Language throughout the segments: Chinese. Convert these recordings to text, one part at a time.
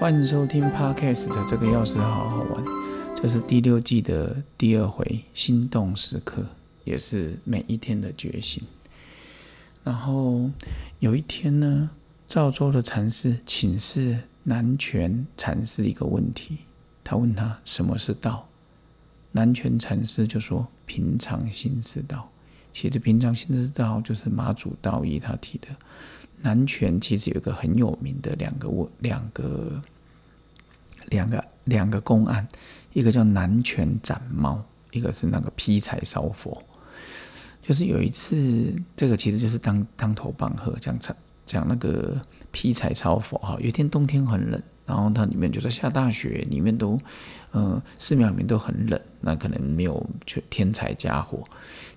欢迎收听 Podcast 的这个钥匙好好玩，这是第六季的第二回心动时刻，也是每一天的觉醒。然后有一天呢，赵州的禅师请示南拳禅师一个问题，他问他什么是道，南拳禅师就说平常心是道。其实平常心是道就是马祖道义他提的。南拳其实有一个很有名的两个问两个两个两个公案，一个叫南拳斩猫，一个是那个劈柴烧佛。就是有一次，这个其实就是当当头棒喝，讲讲讲那个劈柴烧佛哈。有一天冬天很冷。然后它里面就在下大雪，里面都，呃，寺庙里面都很冷，那可能没有去添柴加火。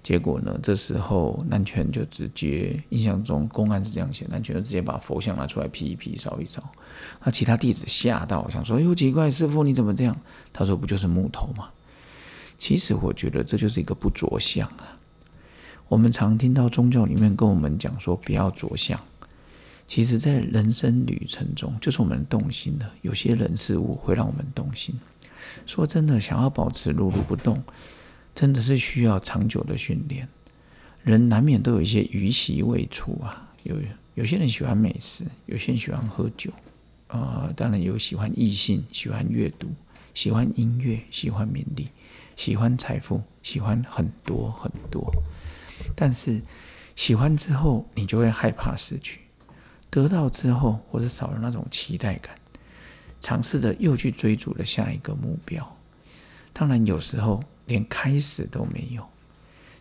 结果呢，这时候南泉就直接，印象中公案是这样写，南泉就直接把佛像拿出来劈一劈，烧一烧。那其他弟子吓到，想说：“哟，奇怪，师傅你怎么这样？”他说：“不就是木头吗？”其实我觉得这就是一个不着相啊。我们常听到宗教里面跟我们讲说，不要着相。其实，在人生旅程中，就是我们动心的。有些人事物会让我们动心。说真的，想要保持如如不动，真的是需要长久的训练。人难免都有一些余习未除啊。有有些人喜欢美食，有些人喜欢喝酒，呃，当然有喜欢异性，喜欢阅读，喜欢音乐，喜欢名利，喜欢财富，喜欢很多很多。但是，喜欢之后，你就会害怕失去。得到之后，或者少了那种期待感，尝试着又去追逐了下一个目标。当然，有时候连开始都没有。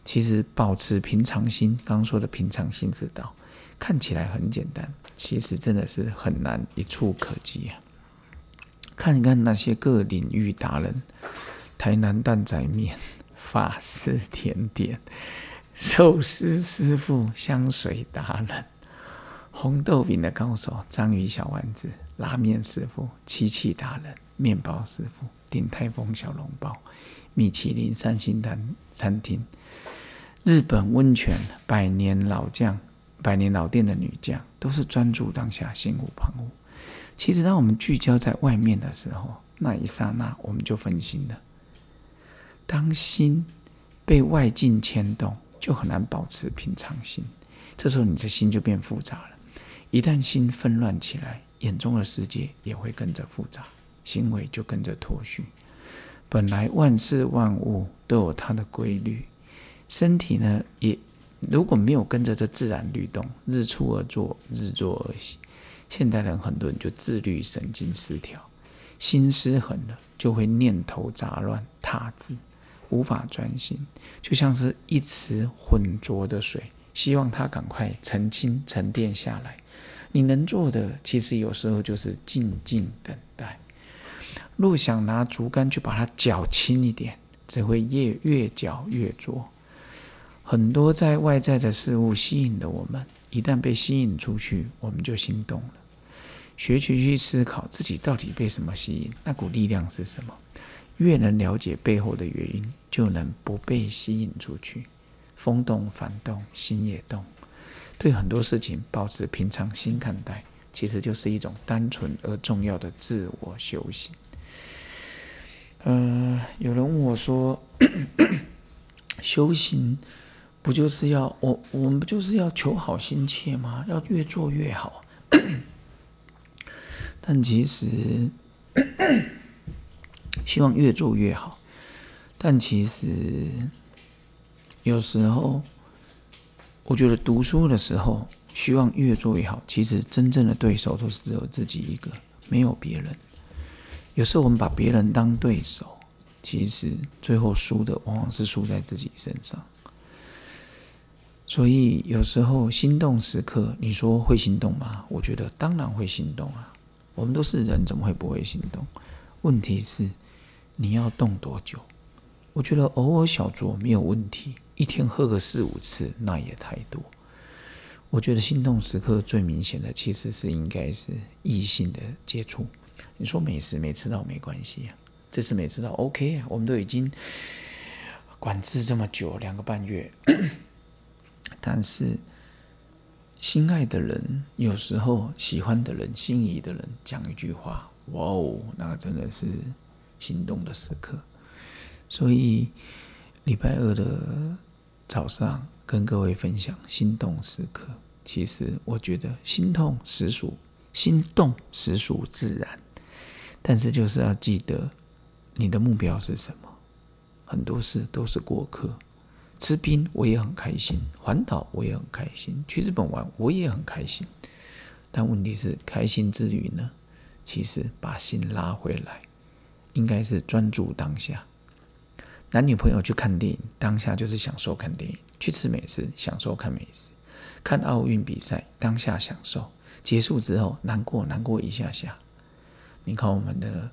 其实，保持平常心，刚刚说的平常心之道，看起来很简单，其实真的是很难一触可及啊！看一看那些各领域达人，台南蛋仔面、法式甜点、寿司师傅、香水达人。红豆饼的高手，章鱼小丸子，拉面师傅，漆器达人，面包师傅，鼎泰丰小笼包，米其林三星餐餐厅，日本温泉百年老将，百年老店的女将，都是专注当下，心无旁骛。其实，当我们聚焦在外面的时候，那一刹那我们就分心了。当心被外境牵动，就很难保持平常心。这时候，你的心就变复杂了。一旦心纷乱起来，眼中的世界也会跟着复杂，行为就跟着脱序。本来万事万物都有它的规律，身体呢也如果没有跟着这自然律动，日出而作，日作而息。现代人很多人就自律神经失调，心失衡了，就会念头杂乱，他字无法专心，就像是一池浑浊的水，希望它赶快澄清沉淀下来。你能做的，其实有时候就是静静等待。若想拿竹竿去把它搅轻一点，只会越越搅越浊。很多在外在的事物吸引的我们，一旦被吸引出去，我们就心动了。学习去思考自己到底被什么吸引，那股力量是什么？越能了解背后的原因，就能不被吸引出去。风动反动，心也动。对很多事情保持平常心看待，其实就是一种单纯而重要的自我修行。呃，有人问我说：“ 修行不就是要我我们不就是要求好心切吗？要越做越好？” 但其实 希望越做越好，但其实有时候。我觉得读书的时候，希望越做越好。其实真正的对手都是只有自己一个，没有别人。有时候我们把别人当对手，其实最后输的往往是输在自己身上。所以有时候心动时刻，你说会心动吗？我觉得当然会心动啊。我们都是人，怎么会不会心动？问题是你要动多久？我觉得偶尔小酌没有问题。一天喝个四五次，那也太多。我觉得心动时刻最明显的，其实是应该是异性的接触。你说美食没吃到没关系啊，这次没吃到 OK，我们都已经管制这么久，两个半月。但是心爱的人，有时候喜欢的人，心仪的人，讲一句话，哇哦，那真的是心动的时刻。所以礼拜二的早上跟各位分享心动时刻。其实我觉得心痛实属心动实属自然，但是就是要记得你的目标是什么。很多事都是过客。吃冰我也很开心，环岛我也很开心，去日本玩我也很开心。但问题是，开心之余呢，其实把心拉回来，应该是专注当下。男女朋友去看电影，当下就是享受看电影；去吃美食，享受看美食；看奥运比赛，当下享受。结束之后，难过难过一下下。你看我们的，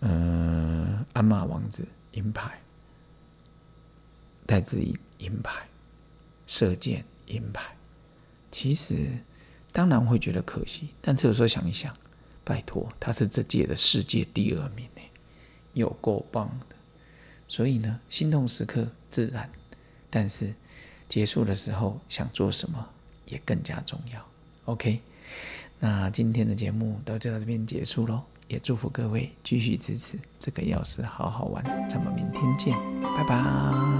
呃，鞍马王子银牌，戴志颖银牌，射箭银牌。其实。当然会觉得可惜，但是有时候想一想，拜托，他是这届的世界第二名呢，有够棒的。所以呢，心痛时刻自然，但是结束的时候想做什么也更加重要。OK，那今天的节目到这边结束喽，也祝福各位继续支持这个钥匙好好玩，咱们明天见，拜拜。